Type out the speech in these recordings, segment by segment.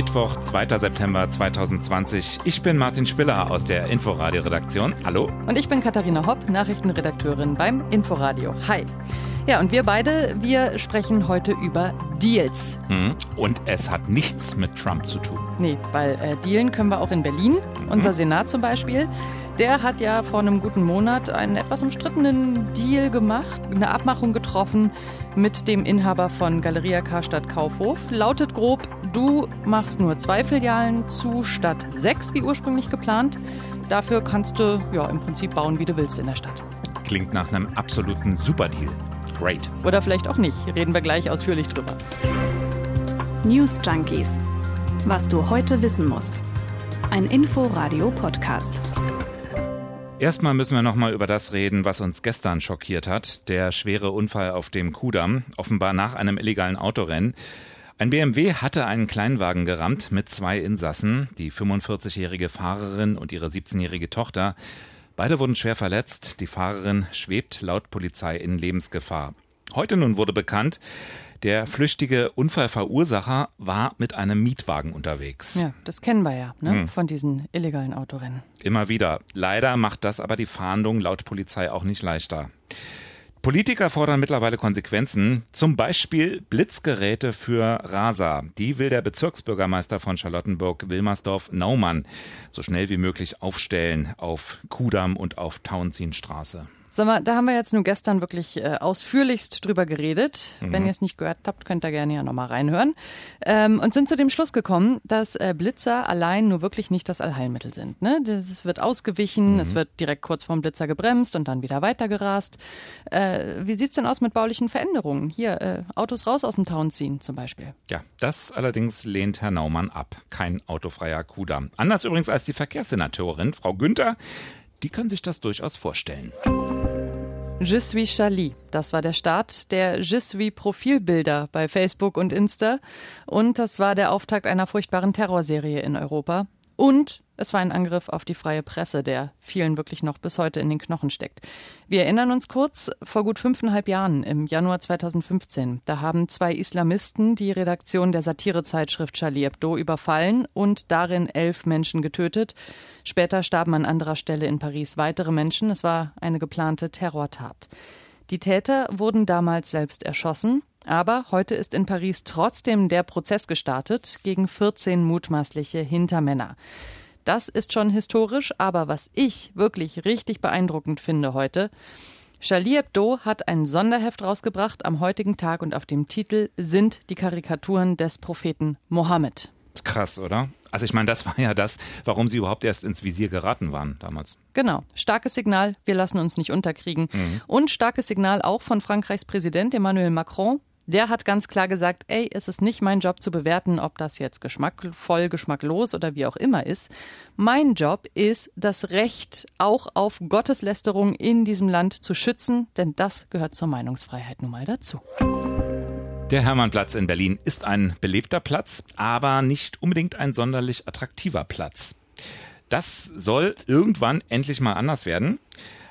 Mittwoch, 2. September 2020. Ich bin Martin Spiller aus der Inforadio-Redaktion. Hallo. Und ich bin Katharina Hopp, Nachrichtenredakteurin beim Inforadio. Hi. Ja, und wir beide, wir sprechen heute über Deals. Hm. Und es hat nichts mit Trump zu tun. Nee, weil äh, dealen können wir auch in Berlin. Mhm. Unser Senat zum Beispiel. Der hat ja vor einem guten Monat einen etwas umstrittenen Deal gemacht, eine Abmachung getroffen mit dem Inhaber von Galeria Karstadt Kaufhof. Lautet grob, du machst nur zwei Filialen zu statt sechs, wie ursprünglich geplant. Dafür kannst du ja im Prinzip bauen, wie du willst in der Stadt. Klingt nach einem absoluten Superdeal. Great. Oder vielleicht auch nicht. Reden wir gleich ausführlich drüber. News Junkies. Was du heute wissen musst. Ein Info-Radio-Podcast. Erstmal müssen wir nochmal über das reden, was uns gestern schockiert hat. Der schwere Unfall auf dem Kudamm, offenbar nach einem illegalen Autorennen. Ein BMW hatte einen Kleinwagen gerammt mit zwei Insassen, die 45-jährige Fahrerin und ihre 17-jährige Tochter. Beide wurden schwer verletzt. Die Fahrerin schwebt laut Polizei in Lebensgefahr. Heute nun wurde bekannt, der flüchtige Unfallverursacher war mit einem Mietwagen unterwegs. Ja, das kennen wir ja ne? hm. von diesen illegalen Autorennen. Immer wieder. Leider macht das aber die Fahndung laut Polizei auch nicht leichter. Politiker fordern mittlerweile Konsequenzen, zum Beispiel Blitzgeräte für Rasa. Die will der Bezirksbürgermeister von Charlottenburg, Wilmersdorf, so schnell wie möglich aufstellen auf Kudamm und auf Tauentzienstraße. Sag mal, da haben wir jetzt nur gestern wirklich äh, ausführlichst drüber geredet. Mhm. Wenn ihr es nicht gehört habt, könnt ihr gerne ja nochmal reinhören. Ähm, und sind zu dem Schluss gekommen, dass äh, Blitzer allein nur wirklich nicht das Allheilmittel sind. Ne? Das wird ausgewichen, mhm. es wird direkt kurz vorm Blitzer gebremst und dann wieder weitergerast. Äh, wie sieht's denn aus mit baulichen Veränderungen? Hier, äh, Autos raus aus dem Town ziehen zum Beispiel. Ja, das allerdings lehnt Herr Naumann ab. Kein autofreier Kudamm. Anders übrigens als die Verkehrssenatorin, Frau Günther die kann sich das durchaus vorstellen. Je suis Charlie. Das war der Start der Je suis Profilbilder bei Facebook und Insta. Und das war der Auftakt einer furchtbaren Terrorserie in Europa. Und es war ein Angriff auf die freie Presse, der vielen wirklich noch bis heute in den Knochen steckt. Wir erinnern uns kurz, vor gut fünfeinhalb Jahren, im Januar 2015, da haben zwei Islamisten die Redaktion der Satirezeitschrift Charlie Hebdo überfallen und darin elf Menschen getötet. Später starben an anderer Stelle in Paris weitere Menschen. Es war eine geplante Terrortat. Die Täter wurden damals selbst erschossen. Aber heute ist in Paris trotzdem der Prozess gestartet gegen 14 mutmaßliche Hintermänner. Das ist schon historisch, aber was ich wirklich richtig beeindruckend finde heute, Charlie Hebdo hat ein Sonderheft rausgebracht am heutigen Tag und auf dem Titel sind die Karikaturen des Propheten Mohammed. Krass, oder? Also ich meine, das war ja das, warum sie überhaupt erst ins Visier geraten waren damals. Genau. Starkes Signal, wir lassen uns nicht unterkriegen. Mhm. Und starkes Signal auch von Frankreichs Präsident Emmanuel Macron, der hat ganz klar gesagt, ey, es ist nicht mein Job zu bewerten, ob das jetzt geschmackvoll, geschmacklos oder wie auch immer ist. Mein Job ist, das Recht auch auf Gotteslästerung in diesem Land zu schützen, denn das gehört zur Meinungsfreiheit nun mal dazu. Der Hermannplatz in Berlin ist ein belebter Platz, aber nicht unbedingt ein sonderlich attraktiver Platz. Das soll irgendwann endlich mal anders werden.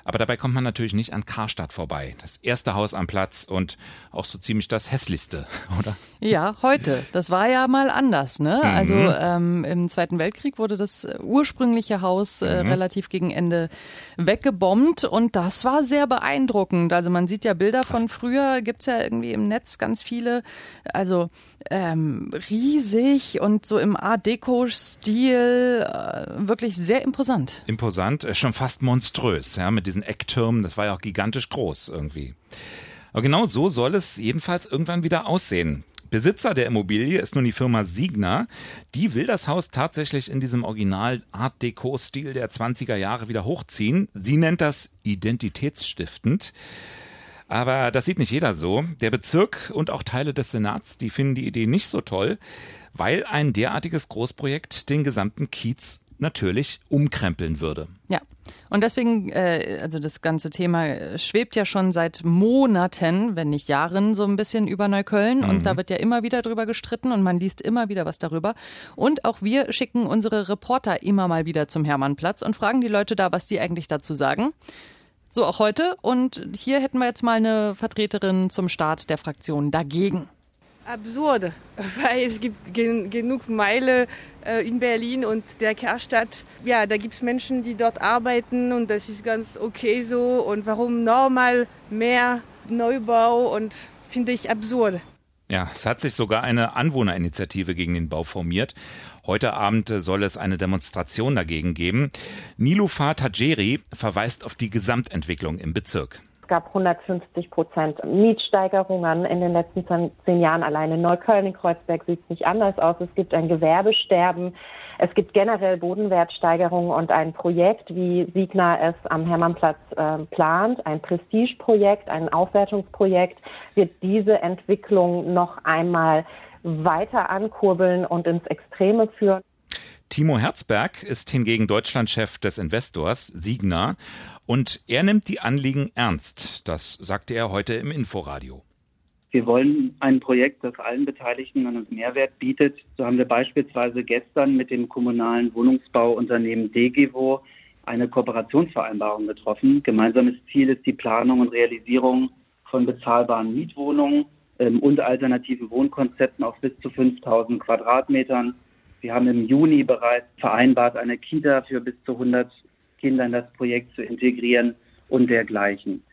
Aber dabei kommt man natürlich nicht an Karstadt vorbei. Das erste Haus am Platz und auch so ziemlich das hässlichste, oder? Ja, heute. Das war ja mal anders. Ne? Mhm. Also ähm, im Zweiten Weltkrieg wurde das ursprüngliche Haus äh, mhm. relativ gegen Ende weggebombt und das war sehr beeindruckend. Also man sieht ja Bilder Krass. von früher, gibt's ja irgendwie im Netz ganz viele. Also ähm, riesig und so im Art Deco-Stil, äh, wirklich sehr imposant. Imposant, äh, schon fast monströs, ja, mit diesen Ecktürmen, das war ja auch gigantisch groß irgendwie. Aber genau so soll es jedenfalls irgendwann wieder aussehen. Besitzer der Immobilie ist nun die Firma Signa. Die will das Haus tatsächlich in diesem Original Art Deco-Stil der 20er Jahre wieder hochziehen. Sie nennt das identitätsstiftend. Aber das sieht nicht jeder so. Der Bezirk und auch Teile des Senats, die finden die Idee nicht so toll, weil ein derartiges Großprojekt den gesamten Kiez natürlich umkrempeln würde. Ja. Und deswegen, äh, also das ganze Thema schwebt ja schon seit Monaten, wenn nicht Jahren, so ein bisschen über Neukölln. Mhm. Und da wird ja immer wieder drüber gestritten und man liest immer wieder was darüber. Und auch wir schicken unsere Reporter immer mal wieder zum Hermannplatz und fragen die Leute da, was die eigentlich dazu sagen. So auch heute. Und hier hätten wir jetzt mal eine Vertreterin zum Start der Fraktion dagegen. Absurd, weil es gibt gen genug Meile äh, in Berlin und der Kerstadt. Ja, da gibt es Menschen, die dort arbeiten und das ist ganz okay so. Und warum normal mehr Neubau und finde ich absurd. Ja, es hat sich sogar eine Anwohnerinitiative gegen den Bau formiert. Heute Abend soll es eine Demonstration dagegen geben. Nilufar Tajeri verweist auf die Gesamtentwicklung im Bezirk gab 150 Prozent Mietsteigerungen in den letzten zehn Jahren. Alleine in Neukölln, in Kreuzberg sieht es nicht anders aus. Es gibt ein Gewerbesterben. Es gibt generell Bodenwertsteigerungen und ein Projekt, wie Siegner es am Hermannplatz äh, plant, ein Prestigeprojekt, ein Aufwertungsprojekt, wird diese Entwicklung noch einmal weiter ankurbeln und ins Extreme führen. Timo Herzberg ist hingegen Deutschlandchef des Investors Signa und er nimmt die Anliegen ernst. Das sagte er heute im Inforadio. Wir wollen ein Projekt, das allen Beteiligten einen Mehrwert bietet. So haben wir beispielsweise gestern mit dem kommunalen Wohnungsbauunternehmen DGWO eine Kooperationsvereinbarung getroffen. Gemeinsames Ziel ist die Planung und Realisierung von bezahlbaren Mietwohnungen ähm, und alternativen Wohnkonzepten auf bis zu 5000 Quadratmetern. Wir haben im Juni bereits vereinbart, eine Kita für bis zu 100 Kinder in das Projekt zu integrieren und dergleichen.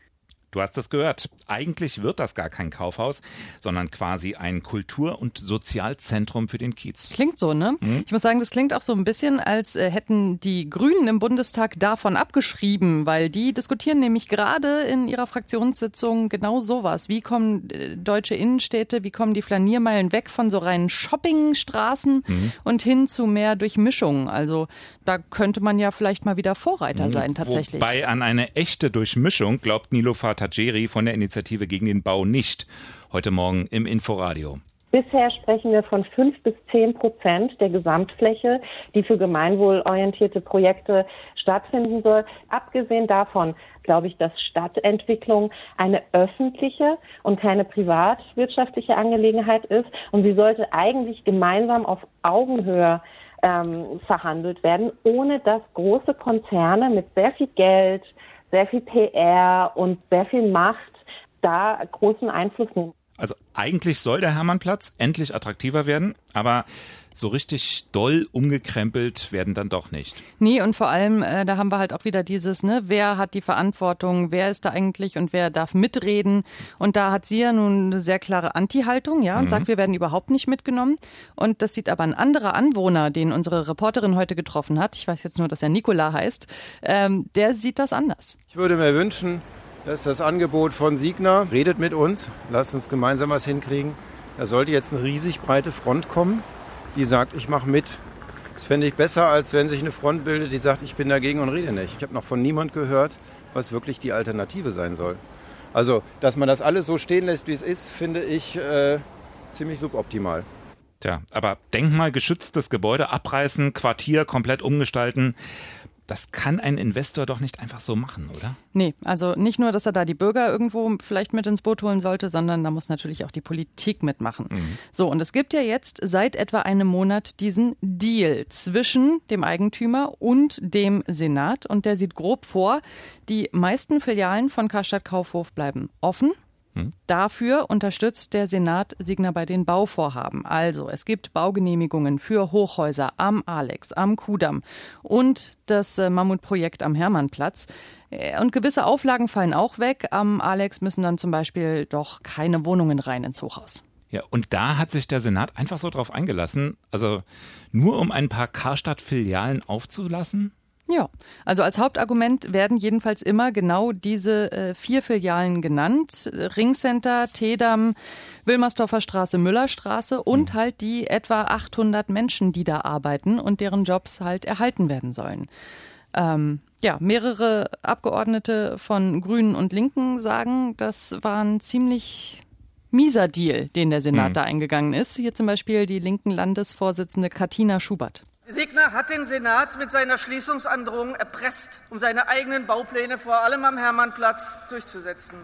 Du hast es gehört. Eigentlich wird das gar kein Kaufhaus, sondern quasi ein Kultur- und Sozialzentrum für den Kiez. Klingt so, ne? Mhm. Ich muss sagen, das klingt auch so ein bisschen, als äh, hätten die Grünen im Bundestag davon abgeschrieben, weil die diskutieren nämlich gerade in ihrer Fraktionssitzung genau sowas. Wie kommen äh, deutsche Innenstädte, wie kommen die Flaniermeilen weg von so reinen Shoppingstraßen mhm. und hin zu mehr Durchmischung? Also da könnte man ja vielleicht mal wieder Vorreiter mhm. sein, tatsächlich. Wobei an eine echte Durchmischung glaubt Nilofa Tajeri von der Initiative gegen den Bau nicht. Heute Morgen im Inforadio. Bisher sprechen wir von fünf bis zehn Prozent der Gesamtfläche, die für gemeinwohlorientierte Projekte stattfinden soll. Abgesehen davon glaube ich, dass Stadtentwicklung eine öffentliche und keine privatwirtschaftliche Angelegenheit ist. Und sie sollte eigentlich gemeinsam auf Augenhöhe ähm, verhandelt werden, ohne dass große Konzerne mit sehr viel Geld, sehr viel PR und sehr viel Macht da großen Einfluss nehmen. Also eigentlich soll der Hermannplatz endlich attraktiver werden, aber so richtig doll umgekrempelt werden dann doch nicht. Nee, und vor allem, äh, da haben wir halt auch wieder dieses, ne, wer hat die Verantwortung, wer ist da eigentlich und wer darf mitreden. Und da hat sie ja nun eine sehr klare Anti-Haltung, ja, und mhm. sagt, wir werden überhaupt nicht mitgenommen. Und das sieht aber ein anderer Anwohner, den unsere Reporterin heute getroffen hat, ich weiß jetzt nur, dass er Nikola heißt, ähm, der sieht das anders. Ich würde mir wünschen, dass das Angebot von Signa redet mit uns, lasst uns gemeinsam was hinkriegen. Da sollte jetzt eine riesig breite Front kommen die sagt, ich mache mit. Das fände ich besser, als wenn sich eine Front bildet, die sagt, ich bin dagegen und rede nicht. Ich habe noch von niemand gehört, was wirklich die Alternative sein soll. Also, dass man das alles so stehen lässt, wie es ist, finde ich äh, ziemlich suboptimal. Tja, aber denkmalgeschütztes Gebäude abreißen, Quartier komplett umgestalten, das kann ein Investor doch nicht einfach so machen, oder? Nee, also nicht nur, dass er da die Bürger irgendwo vielleicht mit ins Boot holen sollte, sondern da muss natürlich auch die Politik mitmachen. Mhm. So, und es gibt ja jetzt seit etwa einem Monat diesen Deal zwischen dem Eigentümer und dem Senat und der sieht grob vor, die meisten Filialen von Karstadt Kaufhof bleiben offen Dafür unterstützt der Senat Signer bei den Bauvorhaben. Also es gibt Baugenehmigungen für Hochhäuser am Alex, am Kudamm und das äh, Mammutprojekt am Hermannplatz. Äh, und gewisse Auflagen fallen auch weg. Am Alex müssen dann zum Beispiel doch keine Wohnungen rein ins Hochhaus. Ja, und da hat sich der Senat einfach so drauf eingelassen, also nur um ein paar Karstadt-Filialen aufzulassen? Ja, also als Hauptargument werden jedenfalls immer genau diese äh, vier Filialen genannt. Ringcenter, Tedam, Wilmersdorfer Straße, Müllerstraße und mhm. halt die etwa 800 Menschen, die da arbeiten und deren Jobs halt erhalten werden sollen. Ähm, ja, mehrere Abgeordnete von Grünen und Linken sagen, das war ein ziemlich mieser Deal, den der Senat mhm. da eingegangen ist. Hier zum Beispiel die linken Landesvorsitzende Katina Schubert. Signer hat den Senat mit seiner Schließungsandrohung erpresst, um seine eigenen Baupläne vor allem am Hermannplatz durchzusetzen.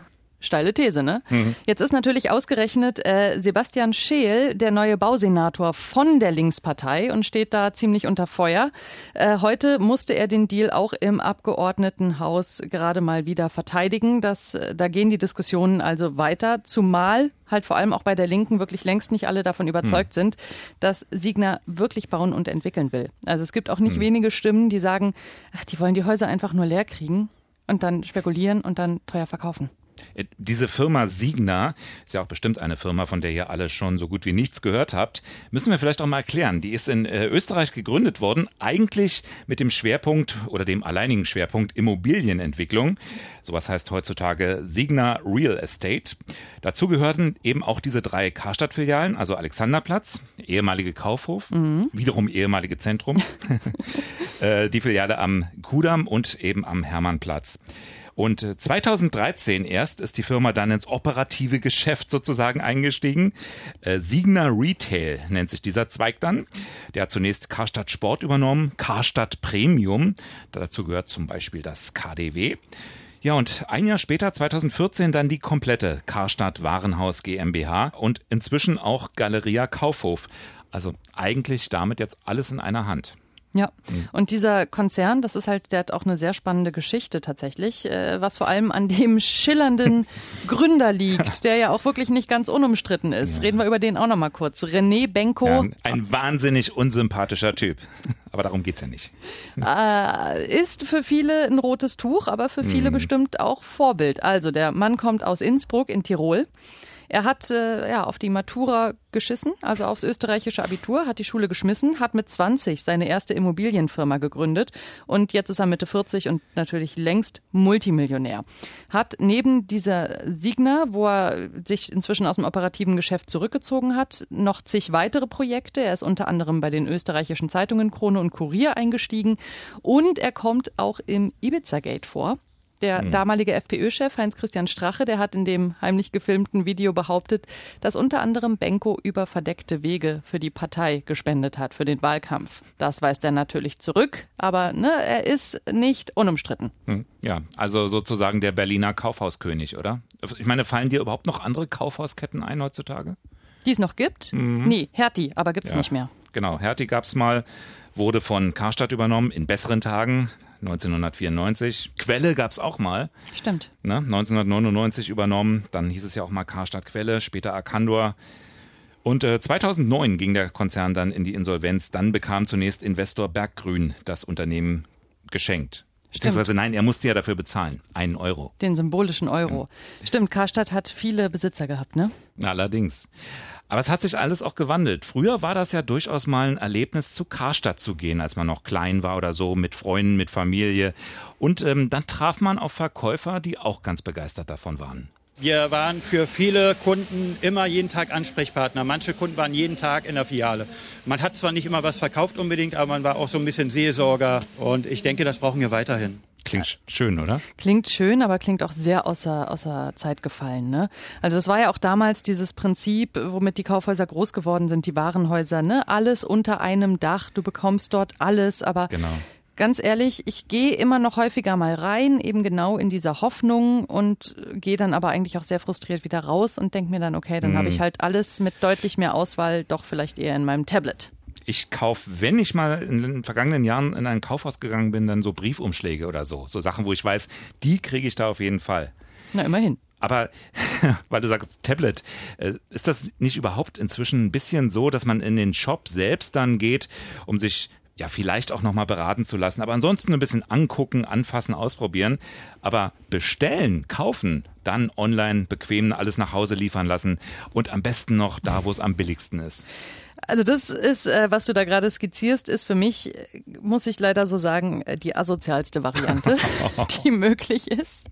Steile These, ne? Mhm. Jetzt ist natürlich ausgerechnet äh, Sebastian Scheel der neue Bausenator von der Linkspartei und steht da ziemlich unter Feuer. Äh, heute musste er den Deal auch im Abgeordnetenhaus gerade mal wieder verteidigen. Das, äh, da gehen die Diskussionen also weiter, zumal halt vor allem auch bei der Linken wirklich längst nicht alle davon überzeugt mhm. sind, dass Signa wirklich bauen und entwickeln will. Also es gibt auch nicht mhm. wenige Stimmen, die sagen, ach, die wollen die Häuser einfach nur leer kriegen und dann spekulieren und dann teuer verkaufen. Äh, diese Firma Signa ist ja auch bestimmt eine Firma, von der ihr alle schon so gut wie nichts gehört habt. Müssen wir vielleicht auch mal erklären. Die ist in äh, Österreich gegründet worden, eigentlich mit dem Schwerpunkt oder dem alleinigen Schwerpunkt Immobilienentwicklung. Sowas heißt heutzutage Signa Real Estate. Dazu gehörten eben auch diese drei Karstadt-Filialen, also Alexanderplatz, ehemalige Kaufhof, mhm. wiederum ehemalige Zentrum, äh, die Filiale am Kudamm und eben am Hermannplatz. Und 2013 äh, erst ist die Firma dann ins operative Geschäft sozusagen eingestiegen. Äh, Signa Retail nennt sich dieser Zweig dann. Der hat zunächst Karstadt Sport übernommen, Karstadt Premium. Dazu gehört zum Beispiel das KDW. Ja, und ein Jahr später, 2014, dann die komplette Karstadt Warenhaus GmbH und inzwischen auch Galeria Kaufhof. Also eigentlich damit jetzt alles in einer Hand. Ja, mhm. und dieser Konzern, das ist halt, der hat auch eine sehr spannende Geschichte tatsächlich, äh, was vor allem an dem schillernden Gründer liegt, der ja auch wirklich nicht ganz unumstritten ist. Ja. Reden wir über den auch nochmal kurz. René Benko. Ja, ein wahnsinnig unsympathischer Typ. Aber darum geht's ja nicht. Äh, ist für viele ein rotes Tuch, aber für viele mhm. bestimmt auch Vorbild. Also der Mann kommt aus Innsbruck in Tirol. Er hat äh, ja auf die Matura geschissen, also aufs österreichische Abitur, hat die Schule geschmissen, hat mit 20 seine erste Immobilienfirma gegründet und jetzt ist er Mitte 40 und natürlich längst Multimillionär. Hat neben dieser Signa, wo er sich inzwischen aus dem operativen Geschäft zurückgezogen hat, noch zig weitere Projekte. Er ist unter anderem bei den österreichischen Zeitungen Krone und Kurier eingestiegen und er kommt auch im Ibiza-Gate vor. Der mhm. damalige FPÖ-Chef Heinz-Christian Strache, der hat in dem heimlich gefilmten Video behauptet, dass unter anderem Benko über verdeckte Wege für die Partei gespendet hat, für den Wahlkampf. Das weist er natürlich zurück, aber ne, er ist nicht unumstritten. Mhm. Ja, also sozusagen der Berliner Kaufhauskönig, oder? Ich meine, fallen dir überhaupt noch andere Kaufhausketten ein heutzutage? Die es noch gibt? Mhm. Nee, Hertie, aber gibt es ja. nicht mehr. Genau, Hertie gab es mal, wurde von Karstadt übernommen in besseren Tagen. 1994. Quelle gab es auch mal. Stimmt. Ne? 1999 übernommen. Dann hieß es ja auch mal Karstadt Quelle, später Arcandor. Und äh, 2009 ging der Konzern dann in die Insolvenz. Dann bekam zunächst Investor Berggrün das Unternehmen geschenkt. Beziehungsweise nein, er musste ja dafür bezahlen. Einen Euro. Den symbolischen Euro. Ja. Stimmt, Karstadt hat viele Besitzer gehabt, ne? Allerdings. Aber es hat sich alles auch gewandelt. Früher war das ja durchaus mal ein Erlebnis, zu Karstadt zu gehen, als man noch klein war oder so, mit Freunden, mit Familie. Und ähm, dann traf man auf Verkäufer, die auch ganz begeistert davon waren. Wir waren für viele Kunden immer jeden Tag Ansprechpartner. Manche Kunden waren jeden Tag in der Filiale. Man hat zwar nicht immer was verkauft unbedingt, aber man war auch so ein bisschen Seelsorger. Und ich denke, das brauchen wir weiterhin. Klingt schön, oder? Klingt schön, aber klingt auch sehr außer, außer Zeit gefallen. Ne? Also das war ja auch damals dieses Prinzip, womit die Kaufhäuser groß geworden sind, die Warenhäuser. Ne? Alles unter einem Dach, du bekommst dort alles, aber genau. Ganz ehrlich, ich gehe immer noch häufiger mal rein, eben genau in dieser Hoffnung und gehe dann aber eigentlich auch sehr frustriert wieder raus und denke mir dann, okay, dann mhm. habe ich halt alles mit deutlich mehr Auswahl doch vielleicht eher in meinem Tablet ich kaufe, wenn ich mal in den vergangenen Jahren in ein Kaufhaus gegangen bin, dann so Briefumschläge oder so. So Sachen, wo ich weiß, die kriege ich da auf jeden Fall. Na, immerhin. Aber weil du sagst Tablet, äh, ist das nicht überhaupt inzwischen ein bisschen so, dass man in den Shop selbst dann geht, um sich ja vielleicht auch noch mal beraten zu lassen, aber ansonsten ein bisschen angucken, anfassen, ausprobieren, aber bestellen, kaufen, dann online bequem alles nach Hause liefern lassen und am besten noch da, wo es am billigsten ist. Also das ist, äh, was du da gerade skizzierst, ist für mich, muss ich leider so sagen, äh, die asozialste Variante, die möglich ist.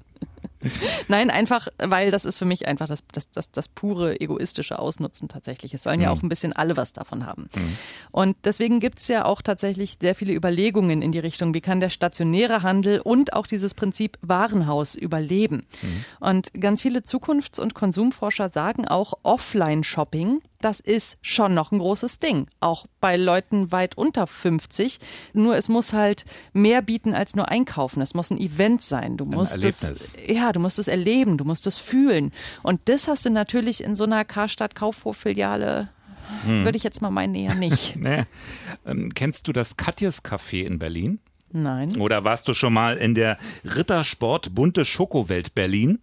Nein, einfach, weil das ist für mich einfach das, das, das, das pure egoistische Ausnutzen tatsächlich. Es sollen mhm. ja auch ein bisschen alle was davon haben. Mhm. Und deswegen gibt's ja auch tatsächlich sehr viele Überlegungen in die Richtung, wie kann der stationäre Handel und auch dieses Prinzip Warenhaus überleben. Mhm. Und ganz viele Zukunfts- und Konsumforscher sagen auch, Offline-Shopping das ist schon noch ein großes Ding. Auch bei Leuten weit unter 50. Nur es muss halt mehr bieten als nur einkaufen. Es muss ein Event sein. Du musst es, ja, du musst es erleben, du musst es fühlen. Und das hast du natürlich in so einer Karstadt Kaufhof-Filiale hm. Würde ich jetzt mal meinen, eher nicht. nee. ähm, kennst du das Katjes Café in Berlin? Nein. Oder warst du schon mal in der Rittersport Bunte Schokowelt Berlin?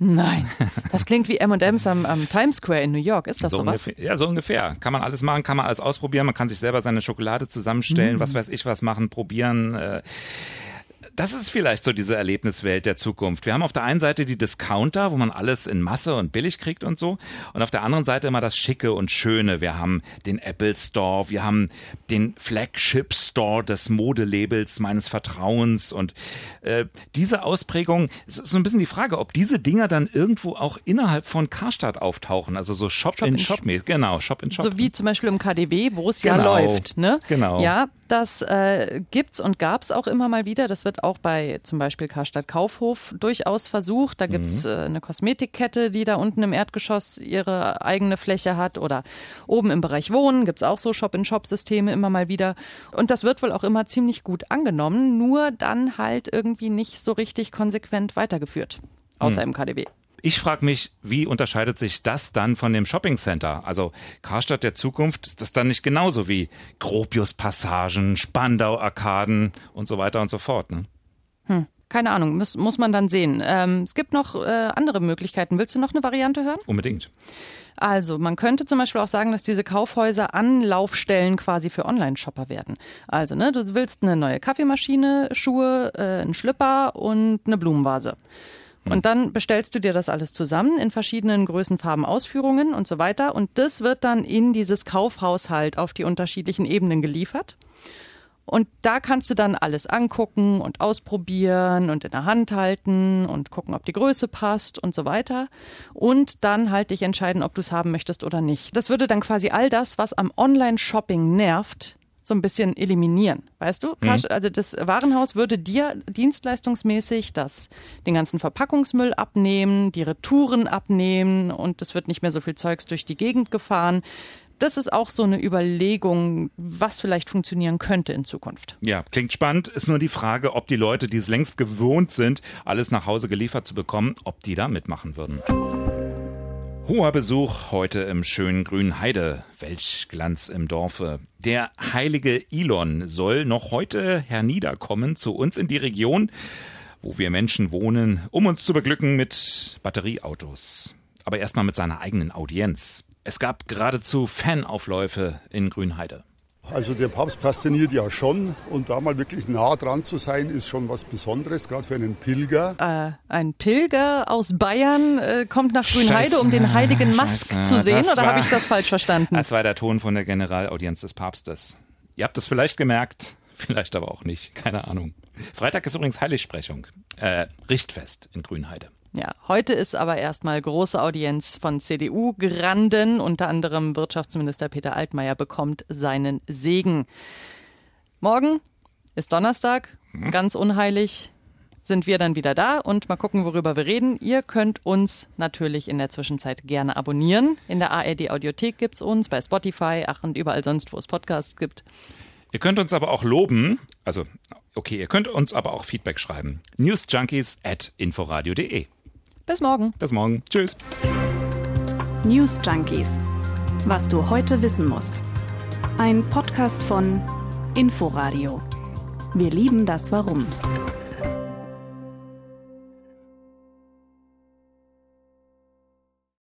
Nein, das klingt wie M&M's am, am, Times Square in New York. Ist das so sowas? Ungefähr, ja, so ungefähr. Kann man alles machen, kann man alles ausprobieren. Man kann sich selber seine Schokolade zusammenstellen, mhm. was weiß ich was machen, probieren. Äh, das ist vielleicht so diese Erlebniswelt der Zukunft. Wir haben auf der einen Seite die Discounter, wo man alles in Masse und billig kriegt und so. Und auf der anderen Seite immer das Schicke und Schöne. Wir haben den Apple Store, wir haben den Flagship Store des Modelabels meines Vertrauens. Und äh, diese Ausprägung, es ist so ein bisschen die Frage, ob diese Dinger dann irgendwo auch innerhalb von Karstadt auftauchen. Also so Shop-in-Shop. Shop, genau, Shop-in-Shop. So wie zum Beispiel im KDW, wo es genau. ja läuft. Ne? Genau. Ja, das äh, gibt's und gab's auch immer mal wieder. Das wird auch bei zum Beispiel Karstadt Kaufhof durchaus versucht. Da gibt's mhm. äh, eine Kosmetikkette, die da unten im Erdgeschoss ihre eigene Fläche hat. Oder oben im Bereich Wohnen gibt's auch so Shop-in-Shop-Systeme immer mal wieder. Und das wird wohl auch immer ziemlich gut angenommen, nur dann halt irgendwie nicht so richtig konsequent weitergeführt. Außer mhm. im KDW. Ich frage mich, wie unterscheidet sich das dann von dem Shopping Center? Also Karstadt der Zukunft, ist das dann nicht genauso wie Gropius-Passagen, Spandau-Arkaden und so weiter und so fort? Ne? Hm. Keine Ahnung, muss, muss man dann sehen. Ähm, es gibt noch äh, andere Möglichkeiten. Willst du noch eine Variante hören? Unbedingt. Also, man könnte zum Beispiel auch sagen, dass diese Kaufhäuser Anlaufstellen quasi für Online-Shopper werden. Also, ne, du willst eine neue Kaffeemaschine, Schuhe, äh, einen Schlipper und eine Blumenvase. Hm. Und dann bestellst du dir das alles zusammen in verschiedenen Größen, Farben, Ausführungen und so weiter. Und das wird dann in dieses Kaufhaus halt auf die unterschiedlichen Ebenen geliefert. Und da kannst du dann alles angucken und ausprobieren und in der Hand halten und gucken, ob die Größe passt und so weiter. Und dann halt dich entscheiden, ob du es haben möchtest oder nicht. Das würde dann quasi all das, was am Online-Shopping nervt, so ein bisschen eliminieren. Weißt du? Mhm. Also das Warenhaus würde dir dienstleistungsmäßig das, den ganzen Verpackungsmüll abnehmen, die Retouren abnehmen und es wird nicht mehr so viel Zeugs durch die Gegend gefahren. Das ist auch so eine Überlegung, was vielleicht funktionieren könnte in Zukunft. Ja, klingt spannend. Ist nur die Frage, ob die Leute, die es längst gewohnt sind, alles nach Hause geliefert zu bekommen, ob die da mitmachen würden. Hoher Besuch heute im schönen grünen Heide. Welch Glanz im Dorfe. Der heilige Elon soll noch heute herniederkommen zu uns in die Region, wo wir Menschen wohnen, um uns zu beglücken mit Batterieautos. Aber erstmal mit seiner eigenen Audienz. Es gab geradezu Fanaufläufe in Grünheide. Also der Papst fasziniert ja schon und da mal wirklich nah dran zu sein, ist schon was Besonderes, gerade für einen Pilger. Äh, ein Pilger aus Bayern äh, kommt nach Grünheide, Scheiße. um den heiligen Mask Scheiße. zu sehen, das oder habe ich das falsch verstanden? Das war der Ton von der Generalaudienz des Papstes. Ihr habt es vielleicht gemerkt, vielleicht aber auch nicht, keine Ahnung. Freitag ist übrigens Heiligsprechung, äh, Richtfest in Grünheide. Ja, heute ist aber erstmal große Audienz von CDU-Granden. Unter anderem Wirtschaftsminister Peter Altmaier bekommt seinen Segen. Morgen ist Donnerstag, mhm. ganz unheilig sind wir dann wieder da und mal gucken, worüber wir reden. Ihr könnt uns natürlich in der Zwischenzeit gerne abonnieren. In der ARD Audiothek gibt es uns, bei Spotify, ach und überall sonst, wo es Podcasts gibt. Ihr könnt uns aber auch loben, also okay, ihr könnt uns aber auch Feedback schreiben. Newsjunkies at inforadio.de. Bis morgen. Bis morgen. Tschüss. News Junkies. Was du heute wissen musst. Ein Podcast von Inforadio. Wir lieben das Warum.